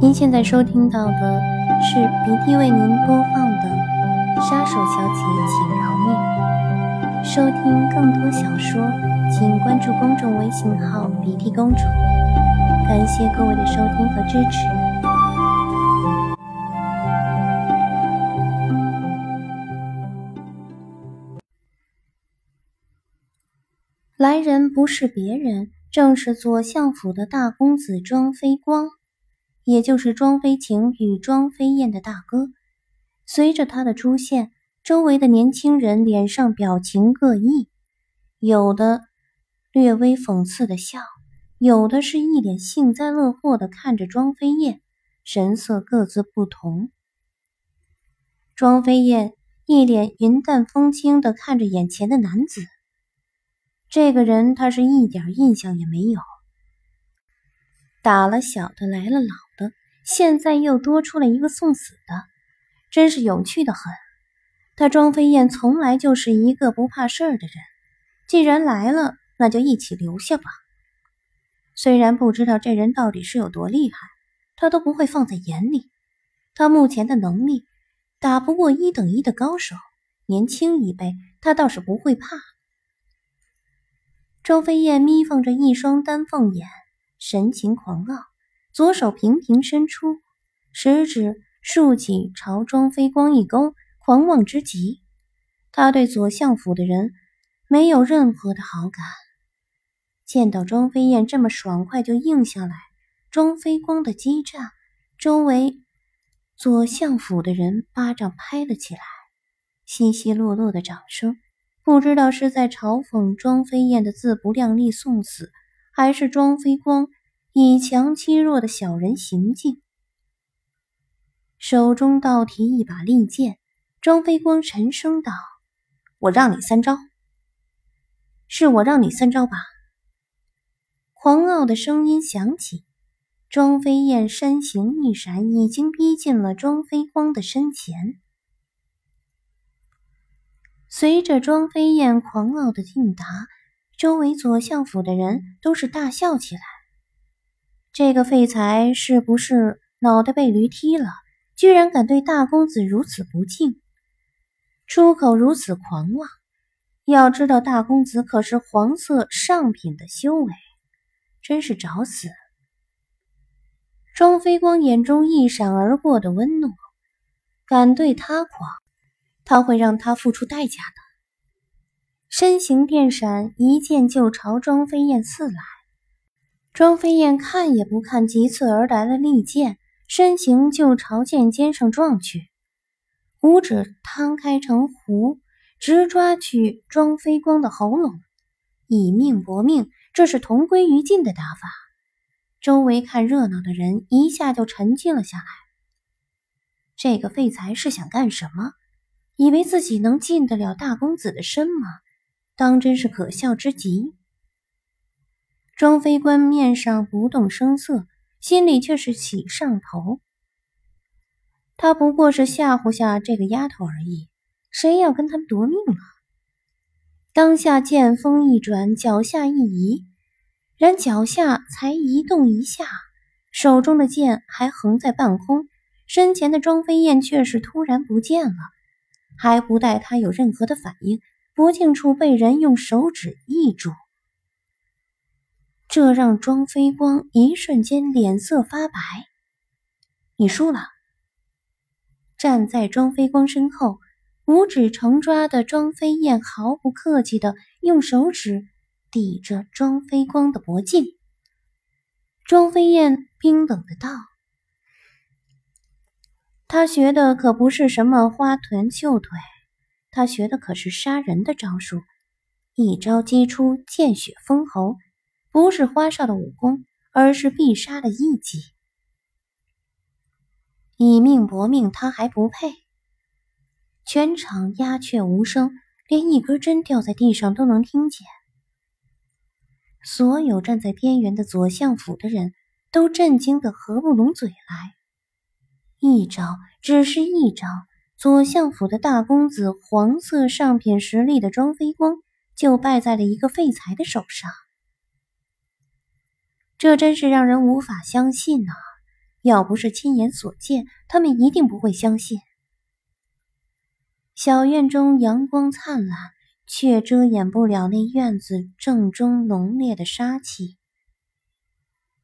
您现在收听到的是鼻涕为您播放的《杀手小姐，请饶命》。收听更多小说，请关注公众微信号“鼻涕公主”。感谢各位的收听和支持。来人不是别人，正是左相府的大公子庄飞光。也就是庄飞晴与庄飞燕的大哥。随着他的出现，周围的年轻人脸上表情各异，有的略微讽刺的笑，有的是一脸幸灾乐祸的看着庄飞燕，神色各自不同。庄飞燕一脸云淡风轻的看着眼前的男子，这个人他是一点印象也没有。打了小的，来了老，现在又多出了一个送死的，真是有趣的很。他庄飞燕从来就是一个不怕事儿的人，既然来了，那就一起留下吧。虽然不知道这人到底是有多厉害，他都不会放在眼里。他目前的能力打不过一等一的高手，年轻一辈他倒是不会怕。庄飞燕眯缝着一双丹凤眼。神情狂傲，左手频频伸出，食指竖起，朝庄飞光一勾，狂妄之极。他对左相府的人没有任何的好感。见到庄飞燕这么爽快就应下来，庄飞光的激战，周围左相府的人巴掌拍了起来，稀稀落落的掌声，不知道是在嘲讽庄飞燕的自不量力送死。还是庄飞光以强欺弱的小人行径，手中倒提一把利剑。庄飞光沉声道：“我让你三招，是我让你三招吧？”狂傲的声音响起，庄飞燕身形一闪，已经逼近了庄飞光的身前。随着庄飞燕狂傲的应答。周围左相府的人都是大笑起来。这个废材是不是脑袋被驴踢了？居然敢对大公子如此不敬，出口如此狂妄。要知道，大公子可是黄色上品的修为，真是找死！庄飞光眼中一闪而过的温怒，敢对他狂，他会让他付出代价的。身形电闪，一剑就朝庄飞燕刺来。庄飞燕看也不看急刺而来的利剑，身形就朝剑尖上撞去，五指摊开成弧，直抓去庄飞光的喉咙，以命搏命。这是同归于尽的打法。周围看热闹的人一下就沉静了下来。这个废材是想干什么？以为自己能进得了大公子的身吗？当真是可笑之极。庄飞官面上不动声色，心里却是喜上头。他不过是吓唬下这个丫头而已，谁要跟他们夺命了？当下剑锋一转，脚下一移，然脚下才移动一下，手中的剑还横在半空，身前的庄飞燕却是突然不见了，还不待他有任何的反应。脖颈处被人用手指一住，这让庄飞光一瞬间脸色发白。你输了。站在庄飞光身后，五指成抓的庄飞燕毫不客气的用手指抵着庄飞光的脖颈。庄飞燕冰冷的道：“他学的可不是什么花臀绣腿。”他学的可是杀人的招数，一招击出，见血封喉，不是花哨的武功，而是必杀的一击。以命搏命，他还不配？全场鸦雀无声，连一根针掉在地上都能听见。所有站在边缘的左相府的人都震惊的合不拢嘴来。一招，只是一招。左相府的大公子，黄色上品实力的庄飞光，就败在了一个废材的手上。这真是让人无法相信呐！要不是亲眼所见，他们一定不会相信。小院中阳光灿烂，却遮掩不了那院子正中浓烈的杀气。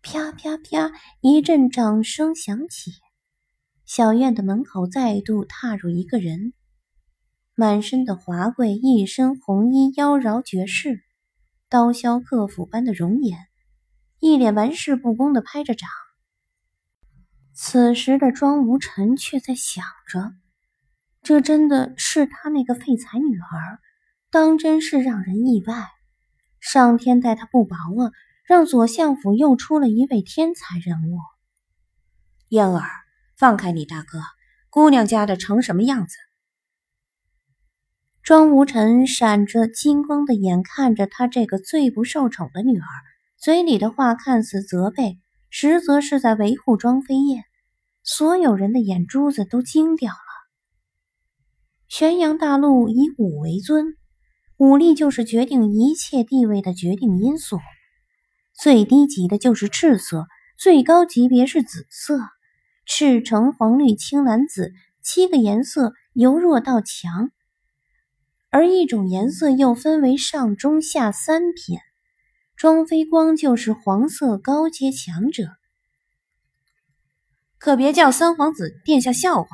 啪啪啪！一阵掌声响起，小院的门口再度踏入一个人，满身的华贵，一身红衣，妖娆绝世，刀削客府般的容颜，一脸玩世不恭的拍着掌。此时的庄无尘却在想着。这真的是他那个废材女儿，当真是让人意外。上天待他不薄啊，让左相府又出了一位天才人物。燕儿，放开你大哥，姑娘家的成什么样子？庄无尘闪着金光的眼看着他这个最不受宠的女儿，嘴里的话看似责备，实则是在维护庄飞燕。所有人的眼珠子都惊掉了。玄阳大陆以武为尊，武力就是决定一切地位的决定因素。最低级的就是赤色，最高级别是紫色。赤橙黄绿青蓝紫七个颜色由弱到强，而一种颜色又分为上中下三品。庄飞光就是黄色高阶强者。可别叫三皇子殿下笑话，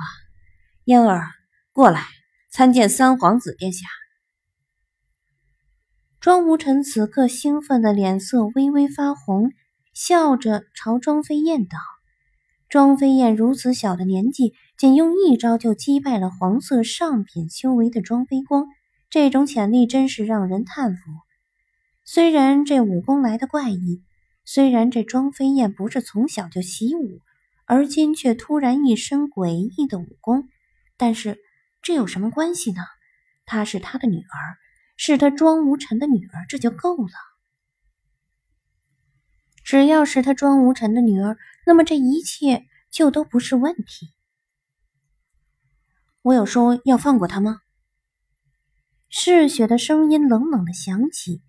嫣儿过来。参见三皇子殿下。庄无尘此刻兴奋的脸色微微发红，笑着朝庄飞燕道：“庄飞燕如此小的年纪，仅用一招就击败了黄色上品修为的庄飞光，这种潜力真是让人叹服。虽然这武功来的怪异，虽然这庄飞燕不是从小就习武，而今却突然一身诡异的武功，但是……”这有什么关系呢？她是他的女儿，是他庄无尘的女儿，这就够了。只要是他庄无尘的女儿，那么这一切就都不是问题。我有说要放过他吗？嗜血的声音冷冷的响起。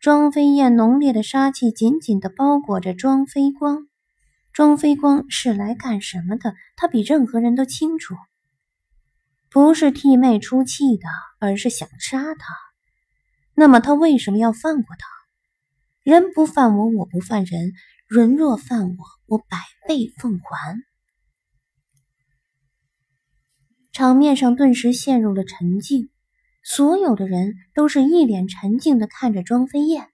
庄飞燕浓烈的杀气紧紧的包裹着庄飞光。庄飞光是来干什么的？他比任何人都清楚。不是替妹出气的，而是想杀他。那么他为什么要放过他？人不犯我，我不犯人；人若犯我，我百倍奉还。场面上顿时陷入了沉静，所有的人都是一脸沉静的看着庄飞燕，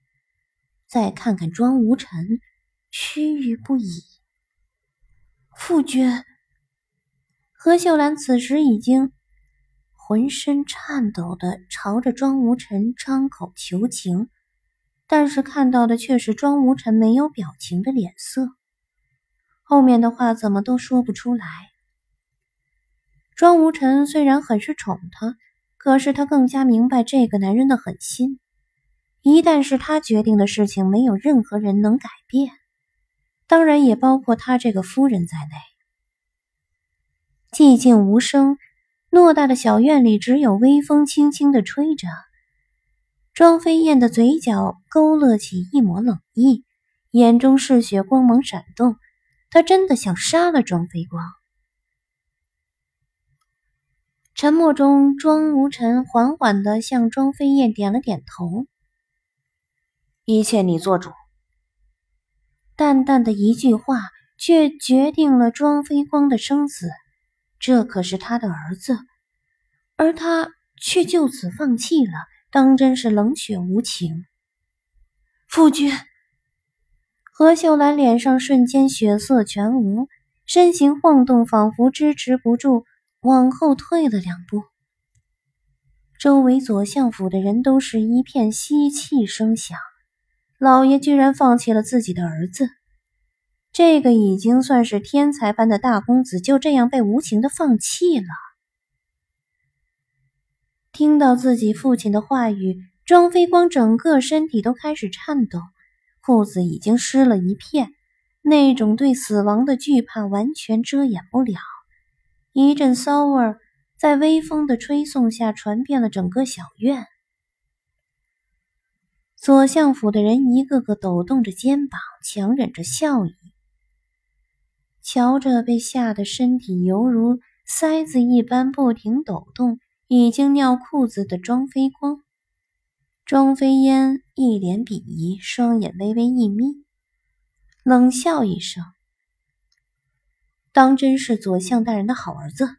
再看看庄无尘，屈誉不已。傅君，何秀兰此时已经。浑身颤抖的朝着庄无尘张口求情，但是看到的却是庄无尘没有表情的脸色，后面的话怎么都说不出来。庄无尘虽然很是宠他，可是他更加明白这个男人的狠心，一旦是他决定的事情，没有任何人能改变，当然也包括他这个夫人在内。寂静无声。偌大的小院里，只有微风轻轻的吹着。庄飞燕的嘴角勾勒起一抹冷意，眼中嗜血光芒闪动。她真的想杀了庄飞光。沉默中，庄无尘缓缓地向庄飞燕点了点头：“一切你做主。”淡淡的一句话，却决定了庄飞光的生死。这可是他的儿子，而他却就此放弃了，当真是冷血无情。夫君，何秀兰脸上瞬间血色全无，身形晃动，仿佛支持不住，往后退了两步。周围左相府的人都是一片吸气声响，老爷居然放弃了自己的儿子。这个已经算是天才般的大公子，就这样被无情的放弃了。听到自己父亲的话语，庄飞光整个身体都开始颤抖，裤子已经湿了一片，那种对死亡的惧怕完全遮掩不了。一阵骚味儿在微风的吹送下传遍了整个小院。左相府的人一个个抖动着肩膀，强忍着笑意。瞧着被吓得身体犹如塞子一般不停抖动、已经尿裤子的庄飞光，庄飞烟一脸鄙夷，双眼微微一眯，冷笑一声：“当真是左相大人的好儿子。”